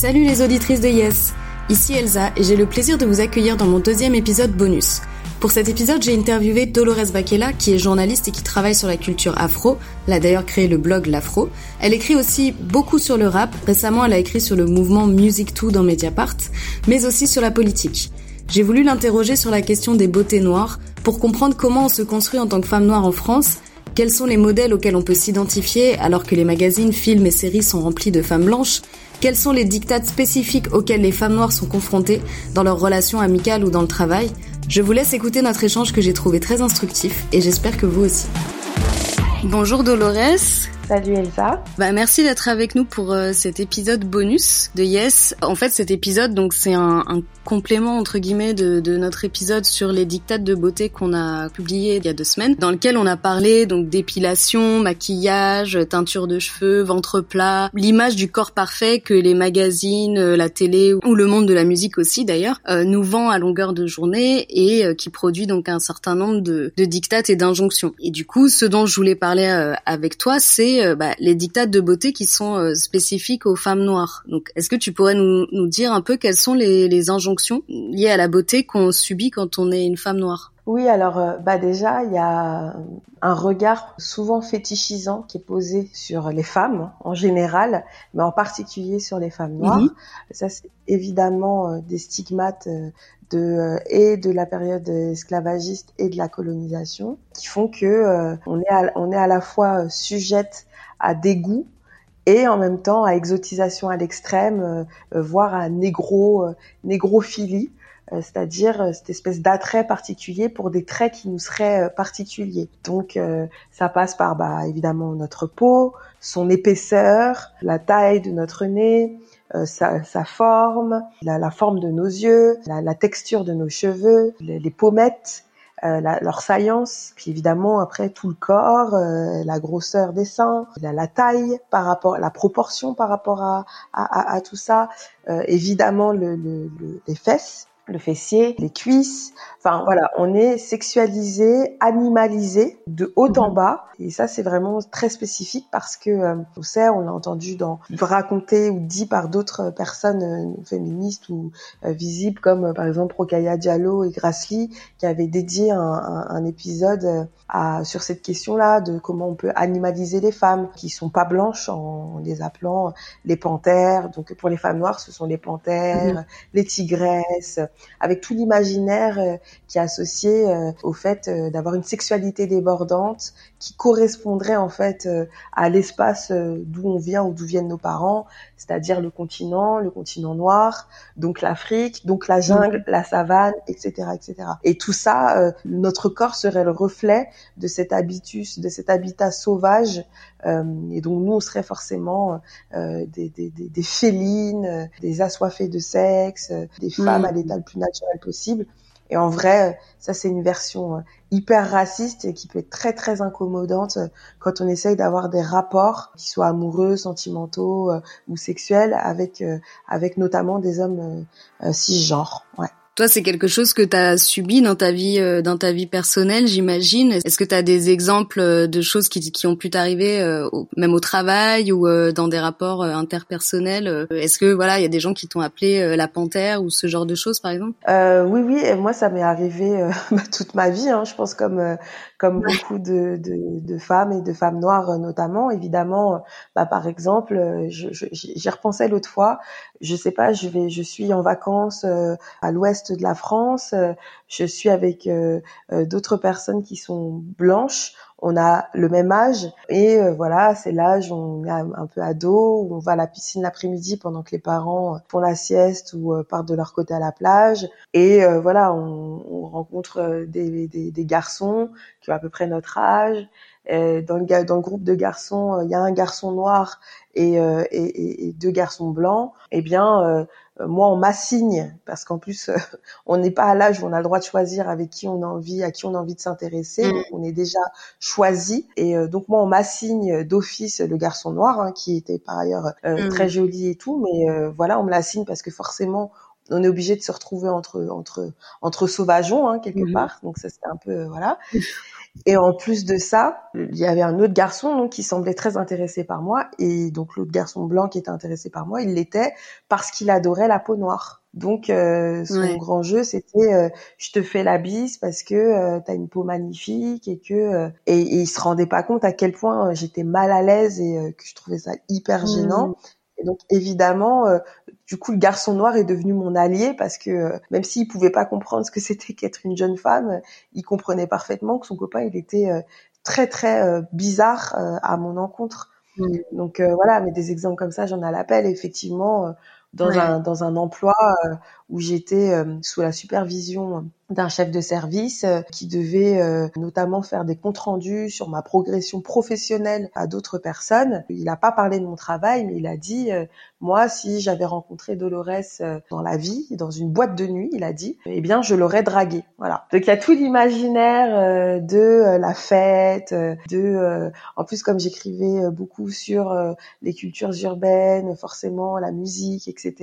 Salut les auditrices de Yes Ici Elsa et j'ai le plaisir de vous accueillir dans mon deuxième épisode bonus. Pour cet épisode, j'ai interviewé Dolores Bakela, qui est journaliste et qui travaille sur la culture afro. Elle a d'ailleurs créé le blog L'Afro. Elle écrit aussi beaucoup sur le rap. Récemment, elle a écrit sur le mouvement Music 2 dans Mediapart, mais aussi sur la politique. J'ai voulu l'interroger sur la question des beautés noires pour comprendre comment on se construit en tant que femme noire en France, quels sont les modèles auxquels on peut s'identifier alors que les magazines, films et séries sont remplis de femmes blanches, quels sont les dictats spécifiques auxquels les femmes noires sont confrontées dans leurs relations amicales ou dans le travail? Je vous laisse écouter notre échange que j'ai trouvé très instructif et j'espère que vous aussi. Bonjour Dolores. Salut Elsa. Bah merci d'être avec nous pour euh, cet épisode bonus de Yes. En fait, cet épisode donc c'est un, complément entre guillemets de, notre épisode sur les dictates de beauté qu'on a publié il y a deux semaines, dans lequel on a parlé donc d'épilation, maquillage, teinture de cheveux, ventre plat, l'image du corps parfait que les magazines, euh, la télé ou le monde de la musique aussi d'ailleurs euh, nous vend à longueur de journée et qui produit donc un certain nombre de, de dictates et d'injonctions. Et du coup, ce dont je voulais parler avec toi, c'est bah, les dictates de beauté qui sont spécifiques aux femmes noires. Donc, est-ce que tu pourrais nous, nous dire un peu quelles sont les, les injonctions liées à la beauté qu'on subit quand on est une femme noire? Oui, alors bah déjà, il y a un regard souvent fétichisant qui est posé sur les femmes en général, mais en particulier sur les femmes noires. Mmh. Ça, c'est évidemment des stigmates de et de la période esclavagiste et de la colonisation qui font que euh, on est à, on est à la fois sujette à dégoût et en même temps à exotisation à l'extrême, euh, voire à négro euh, négrophilie, c'est-à-dire cette espèce d'attrait particulier pour des traits qui nous seraient particuliers. Donc ça passe par bah, évidemment notre peau, son épaisseur, la taille de notre nez, euh, sa, sa, forme, la, la, forme de nos yeux, la, la texture de nos cheveux, les, les pommettes, euh, la, leur saillance, puis évidemment après tout le corps, euh, la grosseur des seins, la, taille par rapport, la proportion par rapport à, à, à, à tout ça, euh, évidemment le, le, le, les fesses, le fessier, les cuisses. Enfin voilà, on est sexualisé, animalisé de haut en bas. Et ça, c'est vraiment très spécifique parce que euh, on sait, on l'a entendu dans raconté ou dit par d'autres personnes euh, féministes ou euh, visibles comme euh, par exemple Rokaya Diallo et Grassley qui avaient dédié un, un, un épisode à, sur cette question-là de comment on peut animaliser les femmes qui sont pas blanches en les appelant les panthères. Donc pour les femmes noires, ce sont les panthères, mmh. les tigresses, avec tout l'imaginaire euh, qui est associé euh, au fait euh, d'avoir une sexualité débordante qui correspondrait en fait à l'espace d'où on vient ou d'où viennent nos parents, c'est-à-dire le continent, le continent noir, donc l'Afrique, donc la jungle, la savane, etc., etc. Et tout ça, notre corps serait le reflet de cet habitus, de cet habitat sauvage. Euh, et donc nous, on serait forcément euh, des, des, des, des, félines, des assoiffées de sexe, des femmes mmh. à l'état le plus naturel possible. Et en vrai, ça c'est une version hyper raciste et qui peut être très très incommodante quand on essaye d'avoir des rapports qui soient amoureux, sentimentaux ou sexuels avec avec notamment des hommes cisgenres. Ouais. Toi, c'est quelque chose que tu as subi dans ta vie, euh, dans ta vie personnelle, j'imagine. Est-ce que tu as des exemples euh, de choses qui, qui ont pu t'arriver, euh, même au travail ou dans des rapports interpersonnels Est-ce que voilà, il y a des gens qui t'ont appelé la panthère ou ce genre de choses, par exemple? Oui, oui. Et moi, ça m'est arrivé bah, toute ma vie. Hein, je pense comme comme beaucoup de, de, de, femmes et de femmes noires notamment. Évidemment, bah, par exemple, j'y repensais l'autre fois. Je sais pas, je vais, je suis en vacances à l'ouest de la France. Euh, je suis avec euh, euh, d'autres personnes qui sont blanches. On a le même âge et voilà, c'est l'âge où on est un peu ado, où on va à la piscine l'après-midi pendant que les parents font la sieste ou partent de leur côté à la plage. Et voilà, on, rencontre des, des, garçons qui ont à peu près notre âge. Dans, le, dans le groupe de garçons, il y a un garçon noir et, et, et deux garçons blancs. Eh bien, euh, moi on m'assigne parce qu'en plus euh, on n'est pas à l'âge où on a le droit de choisir avec qui on a envie à qui on a envie de s'intéresser mm. on est déjà choisi et euh, donc moi on m'assigne d'office le garçon noir hein, qui était par ailleurs mm. très joli et tout mais voilà on me l'assigne parce que forcément on est obligé de se retrouver entre entre entre sauvageons hein, quelque mm-hmm. part donc ça c'était un peu voilà Et en plus de ça, il y avait un autre garçon donc, qui semblait très intéressé par moi. Et donc l'autre garçon blanc qui était intéressé par moi, il l'était parce qu'il adorait la peau noire. Donc euh, son grand jeu c'était euh, je te fais la bise parce que euh, tu as une peau magnifique et que euh, et, et, il se rendait pas compte à quel point j'étais mal à l'aise et que je trouvais ça hyper gênant. Mmh. Et donc évidemment, euh, du coup, le garçon noir est devenu mon allié parce que euh, même s'il pouvait pas comprendre ce que c'était qu'être une jeune femme, il comprenait parfaitement que son copain il était euh, très très bizarre à mon encontre. Mmh. Donc voilà, mais des exemples comme ça, j'en ai à l'appel. Effectivement, dans un dans un emploi où j'étais sous la supervision d'un chef de service euh, qui devait euh, notamment faire des comptes rendus sur ma progression professionnelle à d'autres personnes. Il n'a pas parlé de mon travail, mais il a dit euh, moi si j'avais rencontré Dolores dans la vie, dans une boîte de nuit, il a dit, eh bien je l'aurais dragué. Voilà. Donc il y a tout l'imaginaire de la fête, de en plus comme j'écrivais beaucoup sur les cultures urbaines, forcément la musique, etc.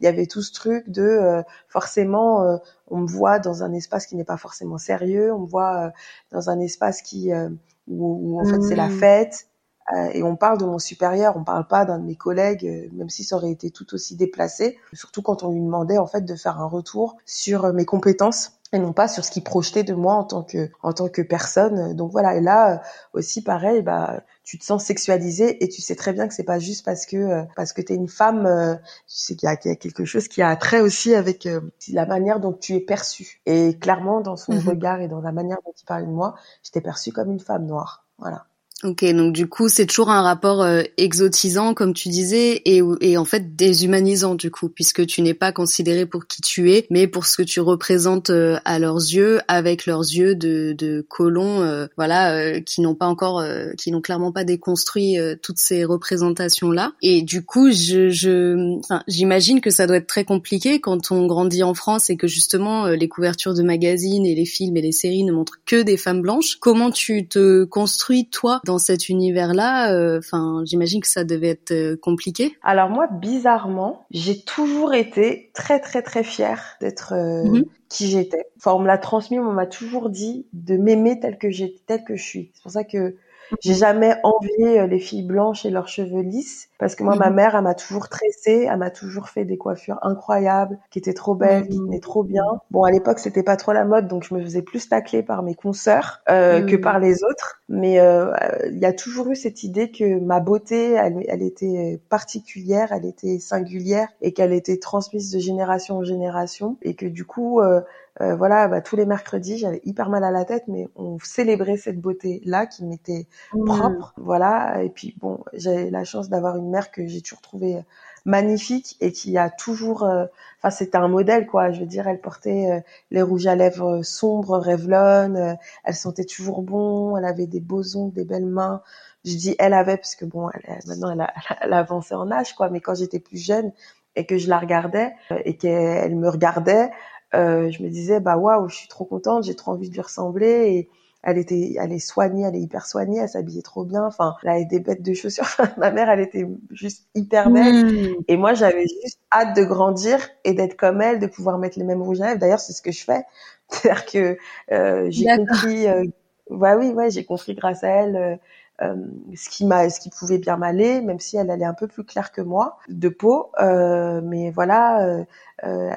Il y avait tout ce truc de forcément on me voit dans un espace qui n'est pas forcément sérieux, on me voit euh, dans un espace qui euh, où, en fait c'est la mmh. fête euh, et on parle de mon supérieur, on parle pas d'un de mes collègues, même si ça aurait été tout aussi déplacé. Surtout quand on lui demandait en fait de faire un retour sur mes compétences et non pas sur ce qu'il projetait de moi en tant que en tant que personne. Donc voilà, et là aussi pareil, bah tu te sens sexualisé et tu sais très bien que c'est pas juste parce que euh, parce que tu es une femme, euh, tu sais qu'il y, a quelque chose qui a trait aussi avec euh, la manière dont tu es perçue. Et clairement dans son mhm. regard et dans la manière dont il parlait de moi, j'étais perçue comme une femme noire. Voilà. Ok, donc du coup, c'est toujours un rapport euh, exotisant, comme tu disais, et, et en fait déshumanisant du coup, puisque tu n'es pas considéré pour qui tu es, mais pour ce que tu représentes euh, à leurs yeux, avec leurs yeux de, de colons, euh, voilà, qui n'ont pas encore, qui n'ont clairement pas déconstruit toutes ces représentations-là. Et du coup, je, je, j'imagine que ça doit être très compliqué quand on grandit en France et que justement les couvertures de magazines et les films et les séries ne montrent que des femmes blanches. Comment tu te construis toi dans cet univers-là, euh, enfin, j'imagine que ça devait être euh, compliqué. Alors moi, bizarrement, j'ai toujours été très très très fière d'être euh, mhm. qui j'étais. Enfin, on me l'a transmis, on m'a toujours dit de m'aimer tel que j'étais, tel que je suis. C'est pour ça que j'ai jamais envié les filles blanches et leurs cheveux lisses parce que moi, ma mhm. mère, elle m'a toujours tressée, elle m'a toujours fait des coiffures incroyables, qui étaient trop belles, qui mhm. tenaient trop bien. Bon, à l'époque, c'était pas trop la mode, donc je me faisais plus tacler par mes consoeurs euh, que mhm. par les autres. Mais euh, il y a toujours eu cette idée que ma beauté, elle, elle était particulière, elle était singulière et qu'elle était transmise de génération en génération et que du coup, euh, euh, voilà, bah, tous les mercredis, j'avais hyper mal à la tête, mais on célébrait cette beauté-là qui m'était propre, voilà. Et puis bon, j'ai la chance d'avoir une mère que j'ai toujours trouvée euh, magnifique et qui a toujours euh, enfin c'était un modèle quoi. Je veux dire elle portait euh, les rouges à lèvres sombres Revlon elle sentait toujours bon elle avait des beaux ongles des belles mains. Je dis elle avait parce que bon elle, maintenant elle a, elle a avancé en âge quoi. Mais quand j'étais plus jeune et que je la regardais et qu'elle me regardait je me disais bah waouh, je suis trop contente, j'ai trop envie de lui ressembler et elle était, elle est soignée, elle est hyper soignée, elle s'habillait trop bien. Enfin, elle avait des bêtes de chaussures. Ma mère, elle était juste hyper belle. Mmh. Et moi, j'avais juste hâte de grandir et d'être comme elle, de pouvoir mettre les mêmes rouges à lèvres. D'ailleurs, c'est ce que je fais. C'est-à-dire que euh, j'ai compris. Euh, ouais, oui, ouais, j'ai compris grâce à elle. Euh, ce qui m'a, ce qui pouvait bien m'aller, même si elle allait un peu plus claire que moi de peau. Euh, mais voilà, euh,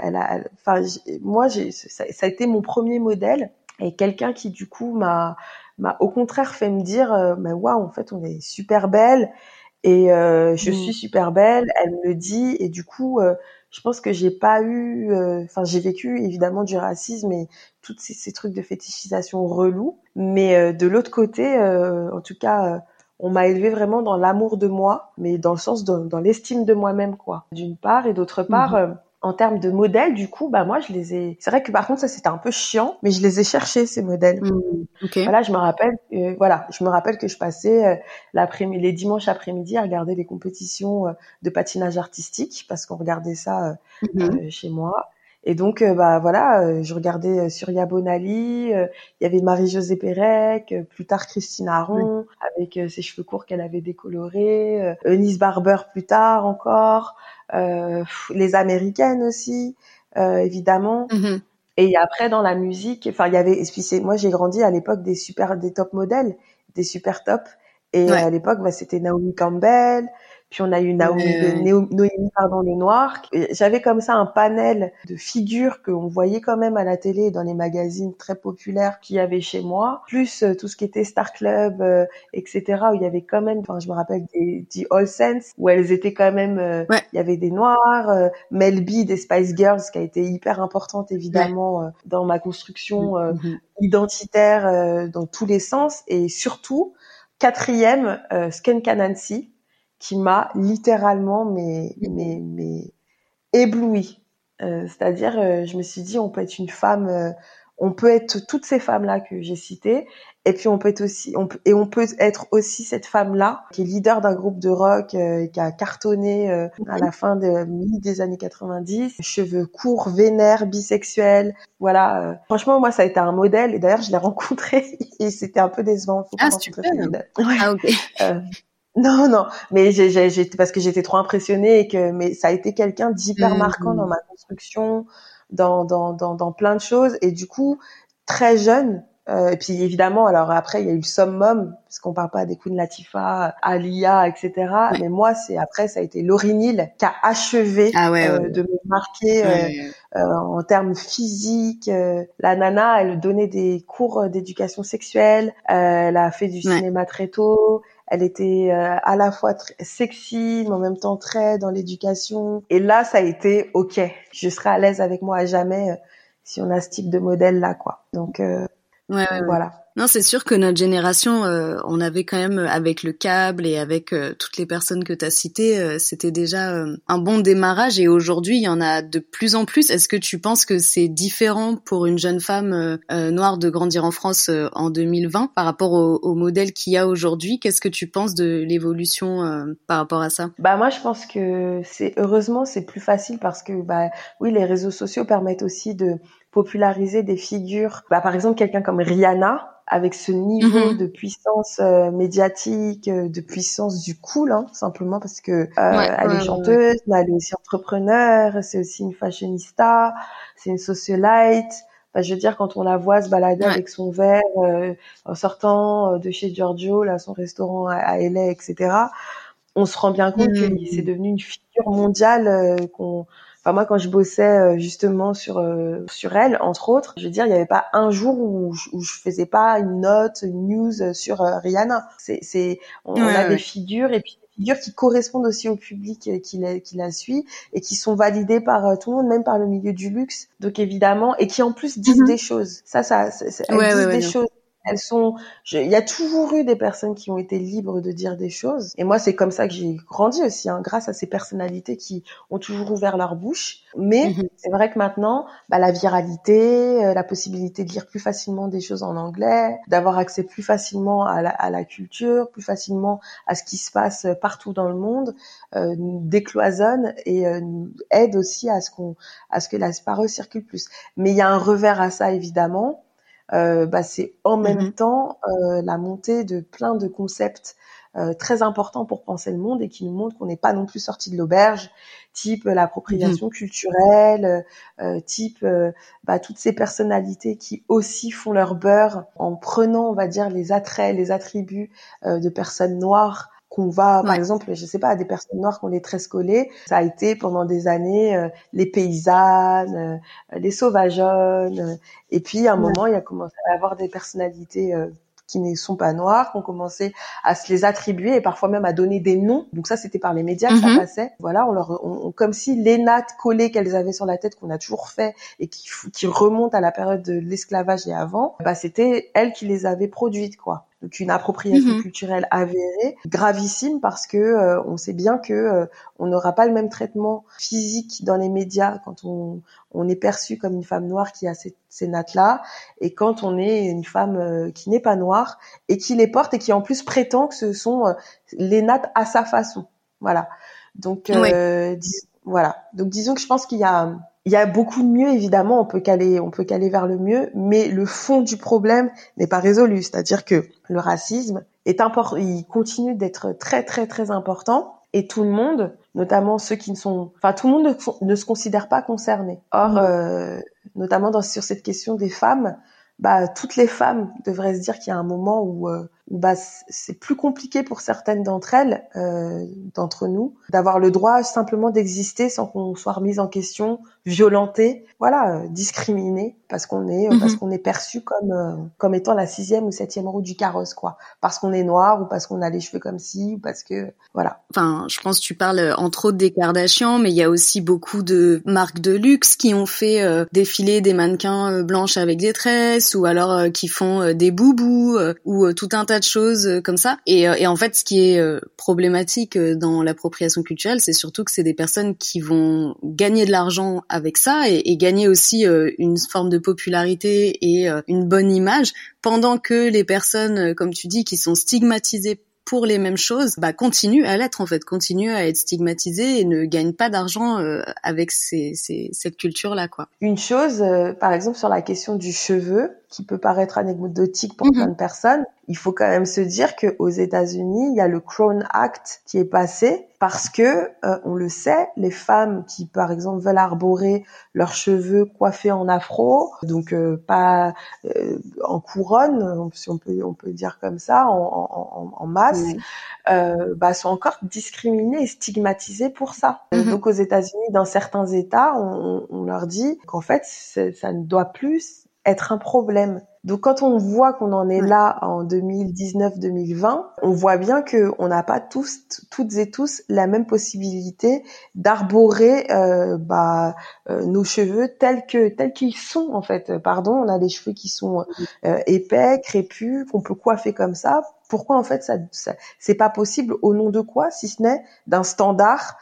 elle a, enfin, moi, j'ai, ça, ça, a été mon premier modèle et quelqu'un qui du coup m'a m'a au contraire fait me dire mais waouh en fait on est super belle et euh, je mmh. suis super belle elle me le dit et du coup euh, je pense que j'ai pas eu euh, enfin j'ai vécu évidemment du racisme et tous ces, ces, trucs de fétichisation relou mais euh, de l'autre côté en tout cas on m'a élevé vraiment dans l'amour de moi mais dans le sens de, dans l'estime de moi-même quoi d'une part et d'autre part mmh en termes de modèles, du coup, bah moi je les ai. C'est vrai que par contre ça c'était un peu chiant, mais je les ai cherchés ces modèles. Mmh, voilà, je me rappelle, euh, voilà, je me rappelle que je passais euh, l'après-midi, les dimanches après-midi à regarder les compétitions euh, de patinage artistique parce qu'on regardait ça mmh chez moi. Et donc, bah voilà, je regardais Surya Bonali, il y avait Marie-Josée Pérec, plus tard Christine Aron, avec ses cheveux courts qu'elle avait décolorés, Eunice Barber plus tard encore. Euh, les américaines aussi, euh, évidemment. Mm-hmm. Et après dans la musique, enfin il y avait, moi j'ai grandi à l'époque des super, des top modèles, des super top. Et à l'époque, bah, c'était Naomi Campbell, puis on a eu Naomi, Noémie pardon, le Noir. J'avais comme ça un panel de figures qu'on voyait quand même à la télé dans les magazines très populaires qu'il y avait chez moi, plus euh, tout ce qui était Star Club, euh, etc. où il y avait quand même, enfin je me rappelle des, des All Sense où elles étaient quand même, euh, il y avait des Noirs, Mel B des Spice Girls qui a été hyper importante évidemment dans ma construction mm-hmm. identitaire dans tous les sens et surtout quatrième Sken Kanansi qui m'a littéralement mais mais mais ébloui. Euh, c'est-à-dire, euh, je me suis dit, on peut être une femme, euh, on peut être toutes ces femmes-là que j'ai citées, et puis on peut être aussi, on peut, et on peut être aussi cette femme-là qui est leader d'un groupe de rock qui a cartonné à la fin de mi des années 90, cheveux courts, vénères, bisexuels, voilà. franchement, moi, ça a été un modèle, et d'ailleurs, je l'ai rencontré et c'était un peu décevant. Faut ah, super. Ah, ok. Non, non, mais j'ai, parce que j'étais trop impressionnée et que, mais ça a été quelqu'un d'hyper mmh, marquant mmh. dans ma construction, dans, dans, dans, dans, plein de choses. Et du coup, très jeune, euh, et puis évidemment, alors après, il y a eu le summum, parce qu'on parle pas des Queen Latifah, Alia, etc. Mais moi, c'est après, ça a été Laurie Neal qui a achevé ah euh, de me marquer euh, euh, en termes physiques. la nana, elle donnait des cours d'éducation sexuelle, elle a fait du cinéma très tôt, elle était euh, à la fois très sexy, mais en même temps très dans l'éducation. Et là, ça a été OK. Je serai à l'aise avec moi à jamais euh, si on a ce type de modèle là, quoi. Donc euh, ouais, voilà. Non, c'est sûr que notre génération, euh, on avait quand même, avec le câble et avec euh, toutes les personnes que tu as citées, euh, c'était déjà un bon démarrage. Et aujourd'hui, il y en a de plus en plus. Est-ce que tu penses que c'est différent pour une jeune femme noire de grandir en France en 2020 par rapport au, au modèle qu'il y a aujourd'hui? Qu'est-ce que tu penses de l'évolution par rapport à ça? Bah moi, je pense que c'est heureusement c'est plus facile parce que bah oui, les réseaux sociaux permettent aussi de populariser des figures. Bah, par exemple, quelqu'un comme Rihanna, avec ce niveau mhm. de puissance euh, médiatique, euh, de puissance du cool, hein, simplement parce que euh, elle est chanteuse, mais elle est aussi entrepreneur, c'est aussi une fashionista, c'est une socialite. Enfin, je veux dire, quand on la voit se balader avec son verre en sortant de chez Giorgio, là, son restaurant à, à LA, etc., on se rend bien compte que mhm. c'est devenu une figure mondiale qu'on moi, quand je bossais euh, justement sur euh, sur elle, entre autres, je veux dire, il n'y avait pas un jour où, je, où je faisais pas une note, une news sur euh, Rihanna. C'est, c'est, on, a des figures et puis des figures qui correspondent aussi au public qui la, qui la suit et qui sont validées par tout le monde, même par le milieu du luxe. Donc évidemment, et qui en plus disent mhm. des choses. Ça, ça, elles disent des choses elles sont. Il y a toujours eu des personnes qui ont été libres de dire des choses. Et moi, c'est comme ça que j'ai grandi aussi, hein, grâce à ces personnalités qui ont toujours ouvert leur bouche. Mais mhm. c'est vrai que maintenant, bah, la viralité, euh, la possibilité de lire plus facilement des choses en anglais, d'avoir accès plus facilement à la, à la, culture, plus facilement à ce qui se passe partout dans le monde, euh, nous décloisonne et euh, nous aide aussi à ce qu'on, à ce que la parole circule plus. Mais il y a un revers à ça évidemment euh, bah, c'est en même mm-hmm. temps euh, la montée de plein de concepts euh, très importants pour penser le monde et qui nous montrent qu'on n'est pas non plus sorti de l'auberge, type l'appropriation mm-hmm. culturelle, type bah, toutes ces personnalités qui aussi font leur beurre en prenant, on va dire, les attraits, les attributs de personnes noires qu'on va, par exemple, je sais pas, à des personnes noires qu'on est très collées, ça a été pendant des années euh, les paysannes, euh, les sauvageonnes, euh, et puis à un moment, il y a commencé à avoir des personnalités qui ne sont pas noires, qui ont commencé à se les attribuer et parfois même à donner des noms. Donc ça, c'était par les médias que ça mm-hmm. passait. Voilà, on leur, on, comme si les nattes collées qu'elles avaient sur la tête, qu'on a toujours fait et qui, qui remontent à la période de l'esclavage et avant, bah c'était elles qui les avaient produites, quoi donc une appropriation mhm. culturelle avérée, gravissime parce que euh, on sait bien que euh, on n'aura pas le même traitement physique dans les médias quand on, on est perçu comme une femme noire qui a ces, ces nattes-là et quand on est une femme euh, qui n'est pas noire et qui les porte et qui en plus prétend que ce sont les nattes à sa façon. Voilà. Donc voilà. Donc disons que je pense qu'il y a il y a beaucoup de mieux, évidemment, on peut caler, on peut caler vers le mieux, mais le fond du problème n'est pas résolu. C'est-à-dire que le racisme est important, il continue d'être très, très, très important, et tout le monde, notamment ceux qui ne sont, enfin, tout le monde ne, se considère pas concerné. Or, mmh. euh, notamment dans, sur cette question des femmes, bah, toutes les femmes devraient se dire qu'il y a un moment où, euh, bah, c'est plus compliqué pour certaines d'entre elles, euh, d'entre nous, d'avoir le droit simplement d'exister sans qu'on soit remise en question, violenté, voilà, euh, discriminé parce qu'on est parce mhm. qu'on est perçu comme euh, comme étant la sixième ou septième roue du carrosse, quoi, parce qu'on est noir ou parce qu'on a les cheveux comme ci ou parce que voilà. Enfin, je pense que tu parles entre autres des Kardashians, mais il y a aussi beaucoup de marques de luxe qui ont fait défiler des mannequins blanches avec des tresses ou alors qui font des boubous ou tout un tas de choses euh, comme ça. Et, euh, et en fait, ce qui est euh, problématique dans l'appropriation culturelle, c'est surtout que c'est des personnes qui vont gagner de l'argent avec ça et, et gagner aussi une forme de popularité et une bonne image, pendant que les personnes, comme tu dis, qui sont stigmatisées pour les mêmes choses, bah continue à l'être en fait, continue à être stigmatisé et ne gagne pas d'argent euh, avec ces, ces, cette culture là quoi. Une chose, euh, par exemple sur la question du cheveu, qui peut paraître anecdotique pour mhm. plein de personnes, il faut quand même se dire que aux États-Unis, il y a le Crown Act qui est passé parce que euh, on le sait, les femmes qui par exemple veulent arborer leurs cheveux coiffés en afro, donc euh, pas euh, en couronne, si on peut on peut dire comme ça, en, en, en masse, bah, sont encore discriminées et stigmatisées pour ça. Mhm. Donc aux États-Unis, dans certains États, on, on leur dit qu'en fait ça ne doit plus être un problème. Donc quand on voit qu'on en est là en 2019-2020, on voit bien que on n'a pas tous, toutes et tous, la même possibilité d'arborer euh, bah, euh, nos cheveux tels que tels qu'ils sont en fait. Pardon, on a des cheveux qui sont euh, épais, crépus, qu'on peut coiffer comme ça. Pourquoi en fait ça, ça c'est pas possible Au nom de quoi, si ce n'est d'un standard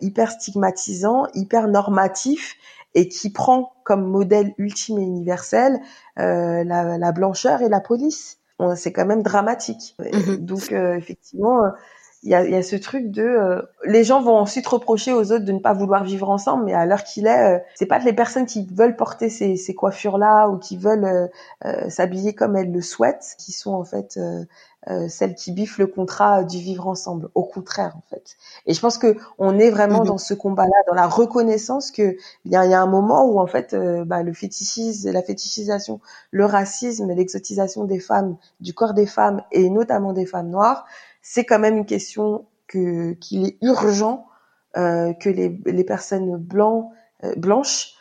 hyper stigmatisant, hyper normatif et qui prend comme modèle ultime et universel euh, la, la, blancheur et la police. C'est quand même dramatique. Mhm. Donc euh, effectivement, il y a, y a, ce truc de euh, les gens vont ensuite reprocher aux autres de ne pas vouloir vivre ensemble, mais à l'heure qu'il est, c'est pas les personnes qui veulent porter ces, ces coiffures là ou qui veulent s'habiller comme elles le souhaitent qui sont en fait euh, celle qui biffe le contrat du vivre ensemble. Au contraire, en fait. Et je pense que on est vraiment mhm. dans ce combat-là, dans la reconnaissance que il y, a, un moment où en fait, euh, bah, le fétichisme, la fétichisation, le racisme, l'exotisation des femmes, du corps des femmes et notamment des femmes noires, c'est quand même une question que qu'il est urgent euh, que les, les personnes blancs, blanches,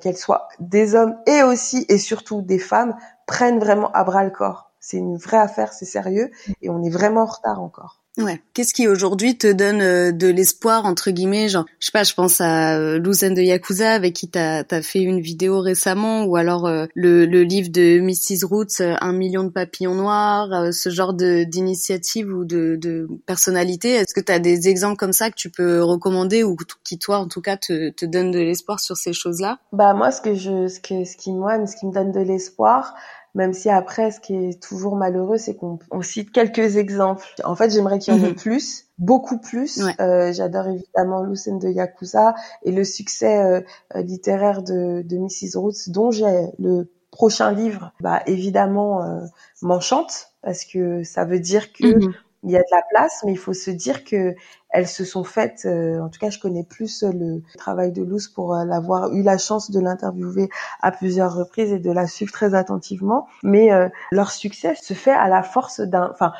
qu'elles soient des hommes et aussi et surtout des femmes, prennent vraiment à bras le corps c'est une vraie affaire, c'est sérieux et on est vraiment en retard encore. Ouais. Qu'est-ce qui aujourd'hui te donne euh, de l'espoir entre guillemets? Genre je sais pas je pense à euh, de Yakuza avec qui t'as as fait une vidéo récemment ou alors euh, le, le livre de Mrs Roots euh, un million de papillons noirs ce genre de d'initiative ou de, de personnalité est-ce que tu as des exemples comme ça que tu peux recommander ou qui toi en tout cas te, te donne de l'espoir sur ces choses là bah moi ce que je ce que ce qui moi ce qui me donne de l'espoir même si après, ce qui est toujours malheureux, c'est qu'on cite quelques exemples. En fait, j'aimerais qu'il y en ait mhm. plus, beaucoup plus. Euh, J'adore évidemment Lucen de Yakuza et le succès euh, littéraire de, de Mrs. Roots, dont j'ai le prochain livre, bah évidemment euh, m'enchante parce que ça veut dire que mhm il y a de la place, mais il faut se dire que elles se sont faites. Euh, en tout cas, je connais plus le travail de Luz pour euh, l'avoir eu la chance de l'interviewer à plusieurs reprises et de la suivre très attentivement. Mais euh, leur succès se fait à la force d'un. Enfin,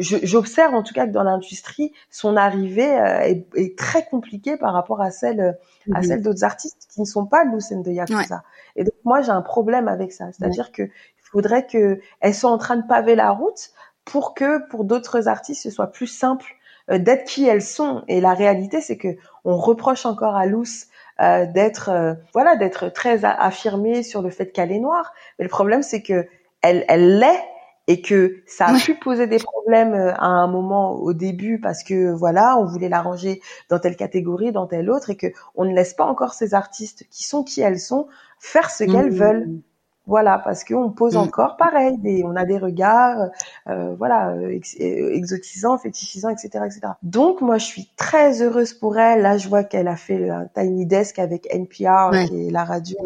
j'observe en tout cas que dans l'industrie, son arrivée est, est, très compliquée par rapport à celle à celle d'autres artistes qui ne sont pas Lucen de Yakuza. Et donc moi, j'ai un problème avec ça, c'est-à-dire que il faudrait que elles soient en train de paver la route pour que pour d'autres artistes ce soit plus simple euh, d'être qui elles sont. Et la réalité, c'est que on reproche encore à Luce euh, d'être euh, voilà d'être très affirmée sur le fait qu'elle est noire. Mais le problème, c'est que elle elle l'est et que ça a pu poser des problèmes à un moment au début parce que voilà on voulait la ranger dans telle catégorie dans telle autre et que on ne laisse pas encore ces artistes qui sont qui elles sont faire ce qu'elles mmh. veulent voilà, parce qu'on pose mm. encore pareil, des, on a des regards, euh, voilà, ex, exotisants, fétichisants, etc., etc. Donc moi, je suis très heureuse pour elle. Là, je vois qu'elle a fait un tiny desk avec NPR, qui est la radio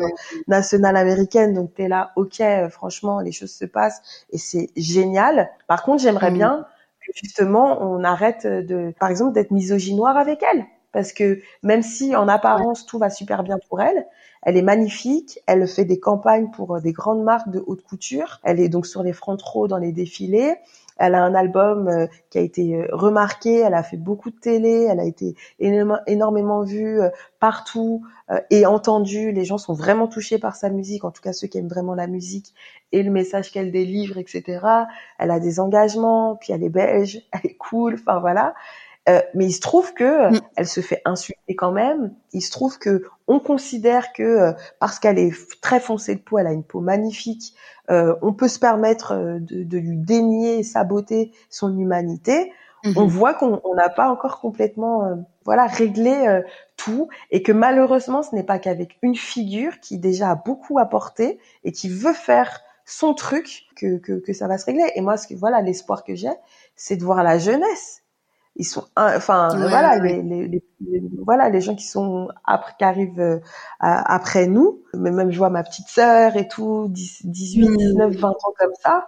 nationale américaine. Donc t'es là, ok, euh, franchement, les choses se passent et c'est génial. Par contre, j'aimerais mm. bien que justement, on arrête de, par exemple, d'être misogynoire avec elle parce que même si en apparence tout va super bien pour elle, elle est magnifique, elle fait des campagnes pour euh, des grandes marques de haute couture, elle est donc sur les front rows dans les défilés, elle a un album euh, qui a été euh, remarqué, elle a fait beaucoup de télé, elle a été énormément vue partout et entendue. Les gens sont vraiment touchés par sa musique, en tout cas ceux qui aiment vraiment la musique et le message qu'elle délivre, etc. Elle a des engagements, puis elle est belge, elle est cool, enfin voilà. Euh, mais il se trouve que mm. elle se fait insulter quand même. Il se trouve que on considère que euh, parce qu'elle est très foncée de peau, elle a une peau magnifique, euh, on peut se permettre de, de, lui dénier sa beauté, son humanité. On mm-hmm. voit qu'on n'a pas encore complètement voilà réglé tout et que malheureusement ce n'est pas qu'avec une figure qui déjà a beaucoup apporté et qui veut faire son truc que, que, que ça va se régler. Et moi, ce que voilà l'espoir que j'ai, c'est de voir la jeunesse ils sont enfin voilà Les, les, voilà les gens qui sont après qui arrivent euh, après nous mais même je vois ma petite sœur et tout 18 19 20 ans comme ça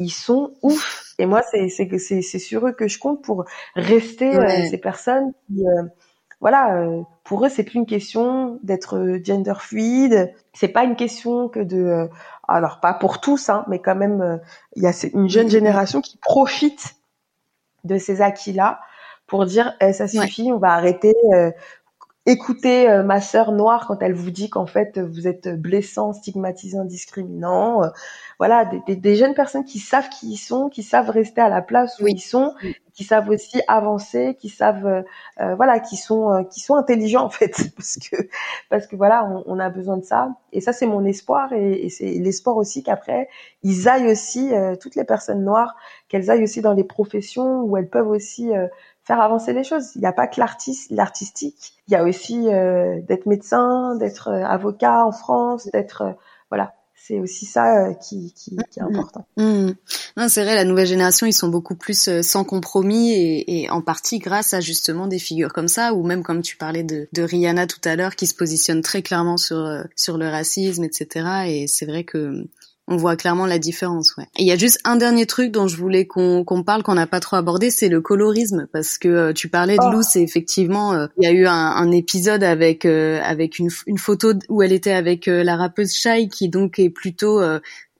ils sont ouf. Et moi c'est c'est c'est c'est sur eux que je compte pour rester euh, ces personnes qui euh, voilà pour eux c'est plus une question d'être gender fluide. C'est pas une question que de alors pas pour tous hein mais quand même il y a une jeune génération qui profite de ces acquis-là pour dire eh, ça suffit, on va arrêter. Euh, écoutez euh, ma sœur noire quand elle vous dit qu'en fait vous êtes blessant, stigmatisant, discriminant. Euh, voilà, des, des, jeunes personnes qui savent qui ils sont, qui savent rester à la place où ils sont, qui savent aussi avancer, qui savent, voilà, qui sont, qui sont intelligents en fait, parce que parce que voilà, on, on a besoin de ça. Et ça c'est mon espoir et, et c'est l'espoir aussi qu'après ils aillent aussi toutes les personnes noires, qu'elles aillent aussi dans les professions où elles peuvent aussi faire avancer les choses. Il n'y a pas que l'artiste, l'artistique. Il y a aussi euh, d'être médecin, d'être euh, avocat en France, d'être euh, voilà. C'est aussi ça qui, qui, qui, est important. Mm-hmm. Non, c'est vrai, la nouvelle génération, ils sont beaucoup plus sans compromis et, et, en partie grâce à justement des figures comme ça, ou même comme tu parlais de, de Rihanna tout à l'heure, qui se positionne très clairement sur sur le racisme, etc. Et c'est vrai que on voit clairement la différence. Ouais. Il y a juste un dernier truc dont je voulais qu'on parle, qu'on n'a pas trop abordé, c'est le colorisme, parce que euh, tu parlais de oh. et effectivement, euh, il y a eu un, un épisode avec euh, avec une, une, photo où elle était avec la rappeuse Shai, qui donc est plutôt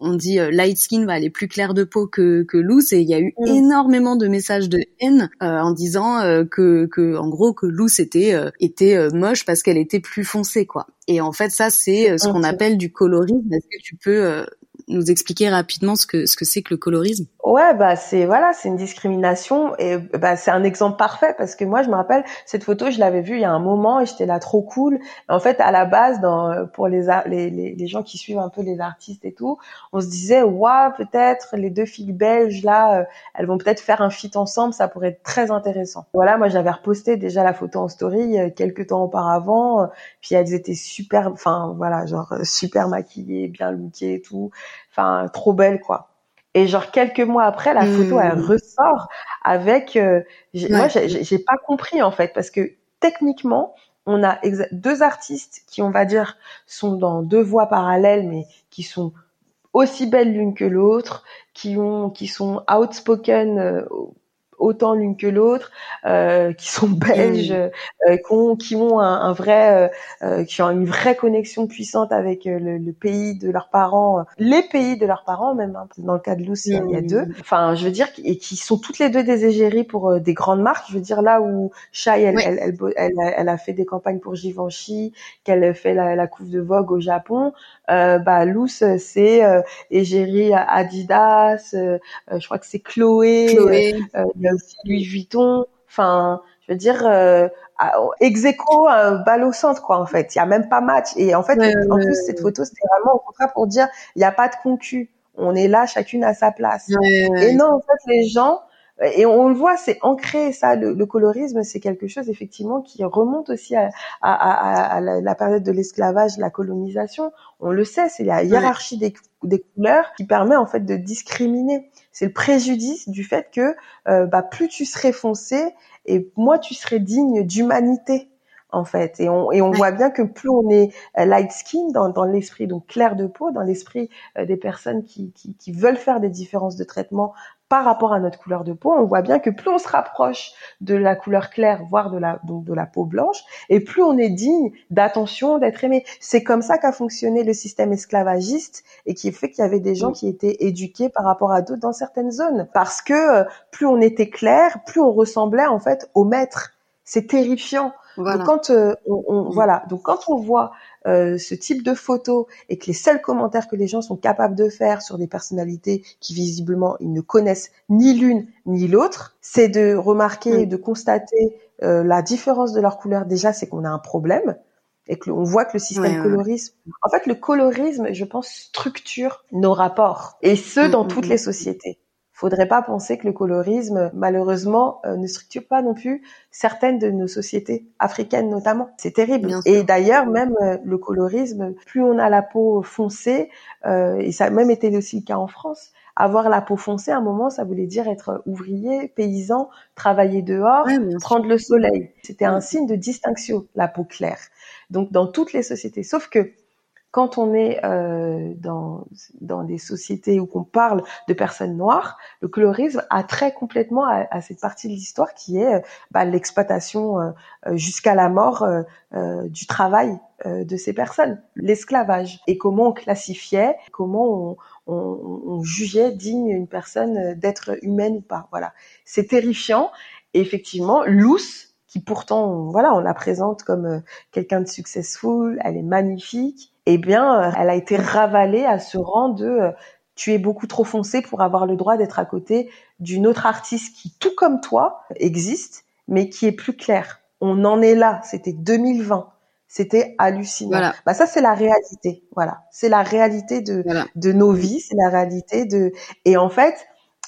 on dit light skin, va aller plus clair de peau que que Luce et il y a eu mm. énormément de messages de haine en disant que que en gros que Luce était était moche parce qu'elle était plus foncée quoi. Et en fait ça c'est ce qu'on appelle du colorisme. Est-ce que tu peux nous expliquer rapidement ce que ce que c'est que le colorisme? Ouais, bah c'est voilà, c'est une discrimination et bah c'est un exemple parfait parce que moi je me rappelle cette photo, je l'avais vue il y a un moment et j'étais là trop cool. En fait, à la base, dans pour les les, les, gens qui suivent un peu les artistes et tout, on se disait waouh, peut-être les deux filles belges là, euh, elles vont peut-être faire un feat ensemble, ça pourrait être très intéressant. Voilà, moi j'avais reposté déjà la photo en story euh, quelques temps auparavant, euh, puis elles étaient super, enfin voilà, genre super maquillées, bien lookées et tout, enfin trop belles quoi. Et genre quelques mois après, la photo elle hmm. ressort avec. Euh, Moi, j'ai pas compris en fait parce que techniquement, on a deux artistes qui, on va dire, sont dans deux voies parallèles, mais qui sont aussi belles l'une que l'autre, qui ont, qui sont outspoken euh, autant l'une que l'autre, euh, qui sont belges, mm. euh, qui, ont, qui ont un, un vrai, euh, euh, qui ont une vraie connexion puissante avec euh, le, le, pays de leurs parents, les pays de leurs parents même. Hein, dans le cas de Lucy, il y a deux. Mm. Enfin, je veux dire, et qui sont toutes les deux des égéries pour des grandes marques. Je veux dire là où Shai, elle, elle, elle, elle, elle, a fait des campagnes pour Givenchy, qu'elle fait la, la couve de Vogue au Japon. Euh, bah Luce, c'est égérie Adidas. je crois que c'est Chloé. Chloé aussi Louis Vuitton. Enfin, je veux dire, euh, ex euh, balle au centre, quoi, en fait. Il y a même pas match. Et en fait, en plus, cette photo, c'était vraiment au contraire pour dire, il n'y a pas de concu. On est là, chacune à sa place. et non, en fait, les gens, et on le voit, c'est ancré ça. Le, colorisme, c'est quelque chose effectivement qui remonte aussi à, à, à, la, période de l'esclavage, la colonisation. On le sait, c'est la hiérarchie des, des, couleurs qui permet en fait de discriminer. C'est le préjudice du fait que euh, bah, plus tu serais foncé et moins tu serais digne d'humanité en fait. Et on, et on voit bien que plus on est light skin dans, dans l'esprit, donc clair de peau, dans l'esprit euh, des personnes qui, qui, qui, veulent faire des différences de traitement par rapport à notre couleur de peau, on voit bien que plus on se rapproche de la couleur claire, voire de la donc de la peau blanche, et plus on est digne d'attention, d'être aimé. C'est comme ça qu'a fonctionné le système esclavagiste et qui fait qu'il y avait des gens qui étaient éduqués par rapport à d'autres dans certaines zones, parce que euh, plus on était clair, plus on ressemblait en fait au maître. C'est terrifiant. Donc quand euh, on, voilà, donc quand on voit euh, ce type de photos et que les seuls commentaires que les gens sont capables de faire sur des personnalités qui visiblement ils ne connaissent ni l'une ni l'autre, c'est de remarquer, mm. de constater euh, la différence de leur couleur. Déjà, c'est qu'on a un problème et que on voit que le système colorisme, en fait, le colorisme, je pense, structure nos rapports. Et ce mm, dans mm, toutes les sociétés faudrait pas penser que le colorisme, malheureusement, euh, ne structure pas non plus certaines de nos sociétés africaines notamment. C'est terrible. Et d'ailleurs, même euh, le colorisme, plus on a la peau foncée, euh, et ça a même été aussi le cas en France, avoir la peau foncée, à un moment, ça voulait dire être ouvrier, paysan, travailler dehors, prendre le soleil. C'était un signe de distinction, la peau claire. Donc, dans toutes les sociétés. Sauf que quand on est euh, dans, dans des sociétés où qu'on parle de personnes noires, le colorisme a très complètement à, cette partie de l'histoire qui est euh, bah, l'exploitation euh, jusqu'à la mort du travail de ces personnes, l'esclavage, et comment on classifiait, comment on, on, on jugeait digne une personne d'être humaine ou pas. Voilà, c'est terrifiant. Et effectivement, Luce, qui pourtant, voilà, on la présente comme quelqu'un de successful, elle est magnifique, eh bien, euh, elle a été ravalée à ce rang de euh, tu es beaucoup trop foncé pour avoir le droit d'être à côté d'une autre artiste qui, tout comme toi, existe, mais qui est plus claire. On en est là. C'était 2020. C'était hallucinant. Bah ça c'est la réalité. Voilà, c'est la réalité de de nos vies, c'est la réalité de. Et en fait,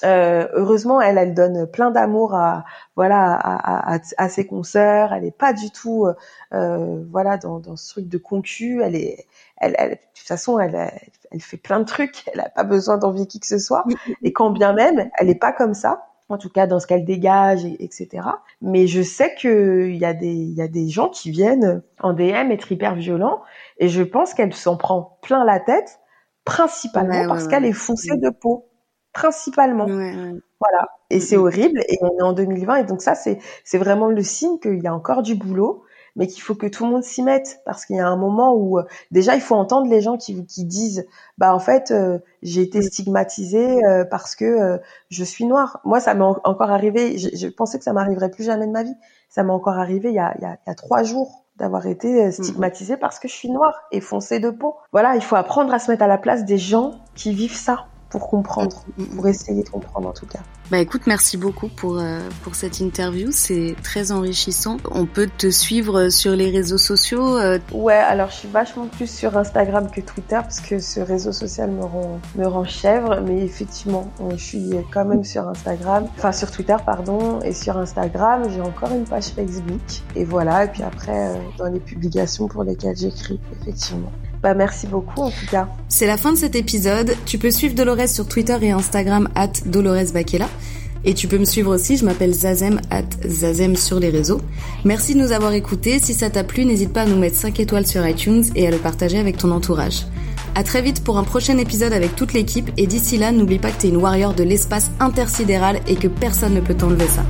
euh, heureusement, elle, elle donne plein d'amour à voilà à, à, à, ses consoeurs. Elle est pas du tout euh, voilà dans, dans ce truc de concu. Elle est elle, elle, de toute façon, elle, elle fait plein de trucs. Elle a pas besoin d'envier qui que ce soit. Et quand bien même, elle est pas comme ça. En tout cas, dans ce qu'elle dégage, etc. Mais je sais qu'il y a des, il y a des gens qui viennent en DM être hyper violents. Et je pense qu'elle s'en prend plein la tête, principalement parce qu'elle est foncée de peau. Principalement. Voilà. Et c'est horrible. Et on est en 2020. Et donc ça, c'est, c'est vraiment le signe qu'il y a encore du boulot mais qu'il faut que tout le monde s'y mette parce qu'il y a un moment où euh, déjà il faut entendre les gens qui qui disent bah en fait euh, j'ai été stigmatisée euh, parce que je suis noire. Moi ça m'est encore arrivé. Je, pensais que ça m'arriverait plus jamais de ma vie. Ça m'est encore arrivé il y a, il y a, il y a trois jours d'avoir été stigmatisée parce que je suis noire et foncée de peau. Voilà, il faut apprendre à se mettre à la place des gens qui vivent ça pour comprendre, pour essayer de comprendre en tout cas. Bah écoute, merci beaucoup pour euh, pour cette interview, c'est très enrichissant. On peut te suivre sur les réseaux sociaux. Euh... Ouais, alors je suis vachement plus sur Instagram que Twitter parce que ce réseau social me rend me rend chèvre, mais effectivement, je suis quand même sur Instagram, enfin sur Twitter pardon, et sur Instagram, j'ai encore une page Facebook et voilà, et puis après euh, dans les publications pour lesquelles j'écris, effectivement. Bah merci beaucoup en tout cas. C'est la fin de cet épisode. Tu peux suivre Dolores sur Twitter et Instagram at Dolores Bakela. Et tu peux me suivre aussi, je m'appelle Zazem at Zazem sur les réseaux. Merci de nous avoir écoutés. Si ça t'a plu, n'hésite pas à nous mettre 5 étoiles sur iTunes et à le partager avec ton entourage. À très vite pour un prochain épisode avec toute l'équipe et d'ici là, n'oublie pas que t'es une warrior de l'espace intersidéral et que personne ne peut t'enlever ça.